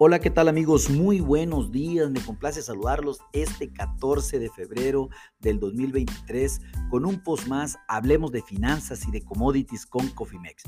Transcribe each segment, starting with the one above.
Hola, ¿qué tal amigos? Muy buenos días, me complace saludarlos este 14 de febrero del 2023 con un post más, hablemos de finanzas y de commodities con Cofimex.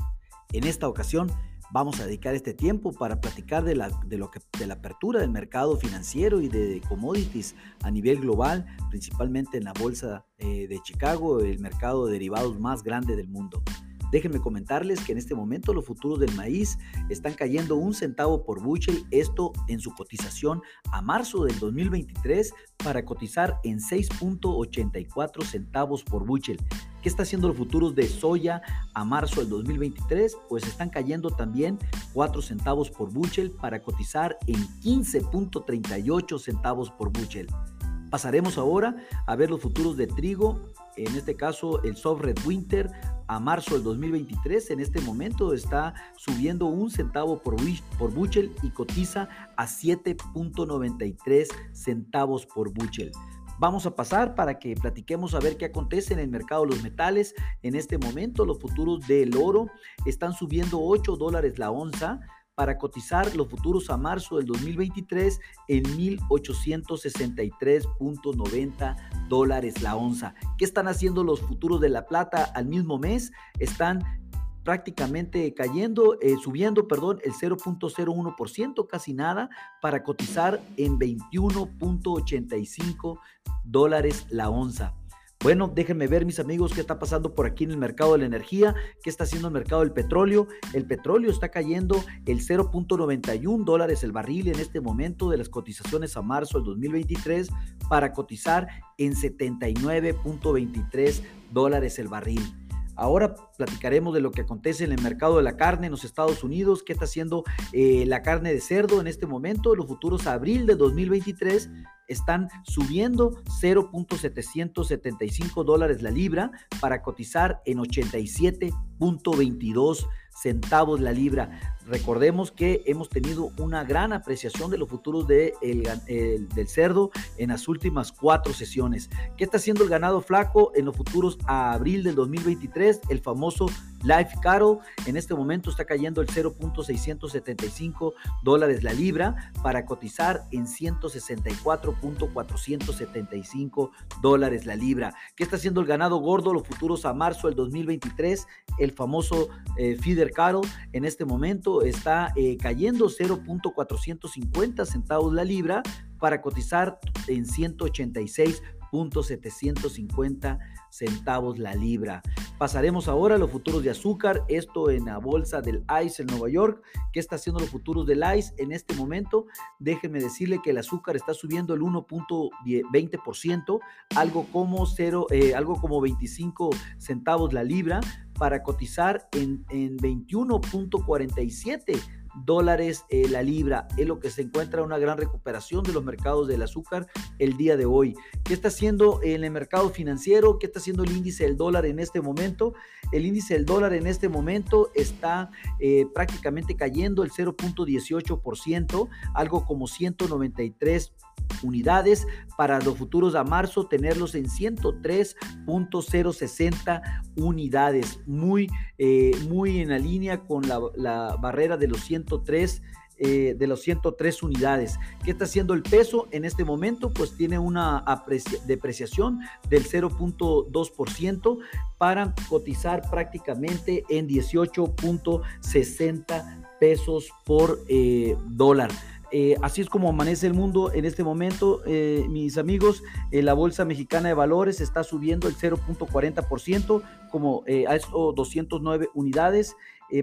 En esta ocasión vamos a dedicar este tiempo para platicar de la, lo de la apertura del mercado financiero y de commodities a nivel global, principalmente en la bolsa eh, de Chicago, el mercado de derivados más grande del mundo. Déjenme comentarles que en este momento los futuros del maíz están cayendo un centavo por bushel, esto en su cotización a marzo del 2023 para cotizar en 6.84 centavos por bushel. ¿Qué está haciendo los futuros de soya a marzo del 2023? Pues están cayendo también 4 centavos por bushel para cotizar en 15.38 centavos por bushel. Pasaremos ahora a ver los futuros de trigo, en este caso el soft red winter a marzo del 2023. En este momento está subiendo un centavo por, por buchel y cotiza a 7.93 centavos por buchel. Vamos a pasar para que platiquemos a ver qué acontece en el mercado de los metales. En este momento los futuros del oro están subiendo 8 dólares la onza para cotizar los futuros a marzo del 2023 en 1.863.90 dólares la onza. ¿Qué están haciendo los futuros de la plata al mismo mes? Están prácticamente cayendo, eh, subiendo, perdón, el 0.01%, casi nada, para cotizar en 21.85 dólares la onza. Bueno, déjenme ver, mis amigos, qué está pasando por aquí en el mercado de la energía, qué está haciendo el mercado del petróleo. El petróleo está cayendo el 0.91 dólares el barril en este momento de las cotizaciones a marzo del 2023 para cotizar en 79.23 dólares el barril. Ahora platicaremos de lo que acontece en el mercado de la carne en los Estados Unidos, qué está haciendo eh, la carne de cerdo en este momento, los futuros abril de 2023 están subiendo 0.775 dólares la libra para cotizar en 87.22 centavos la libra. Recordemos que hemos tenido una gran apreciación de los futuros de del cerdo en las últimas cuatro sesiones. ¿Qué está haciendo el ganado flaco en los futuros a abril del 2023? El famoso Life Cattle en este momento está cayendo el 0.675 dólares la libra para cotizar en 164.475 dólares la libra. ¿Qué está haciendo el ganado gordo? Los futuros a marzo del 2023, el famoso eh, Feeder Cattle en este momento está eh, cayendo 0.450 centavos la libra para cotizar en 186.750 centavos la libra. Pasaremos ahora a los futuros de azúcar, esto en la bolsa del ICE en Nueva York. ¿Qué está haciendo los futuros del ICE en este momento? Déjenme decirle que el azúcar está subiendo el 1.20%, algo como 0, eh, algo como 25 centavos la libra para cotizar en, en 21.47 dólares eh, la libra. Es lo que se encuentra una gran recuperación de los mercados del azúcar el día de hoy. ¿Qué está haciendo en el mercado financiero? ¿Qué está haciendo el índice del dólar en este momento? El índice del dólar en este momento está eh, prácticamente cayendo el 0.18%, algo como 193 unidades para los futuros a marzo tenerlos en 103.060 unidades muy eh, muy en la línea con la, la barrera de los 103 eh, de los 103 unidades. ¿Qué está haciendo el peso en este momento? Pues tiene una depreciación del 0.2% para cotizar prácticamente en 18.60 pesos por eh, dólar. Eh, así es como amanece el mundo en este momento, mis amigos. La Bolsa Mexicana de Valores está subiendo el 0.40%, como a esos 209 unidades,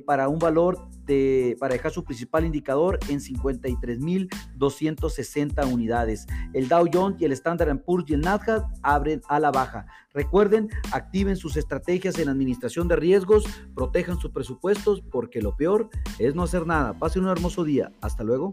para un valor de, para dejar su principal indicador en 53.260 unidades. El Dow Jones y el Standard Poor's y el Nasdaq abren a la baja. Recuerden, activen sus estrategias en administración de riesgos, protejan sus presupuestos, porque lo peor es no hacer nada. Pasen un hermoso día. Hasta luego.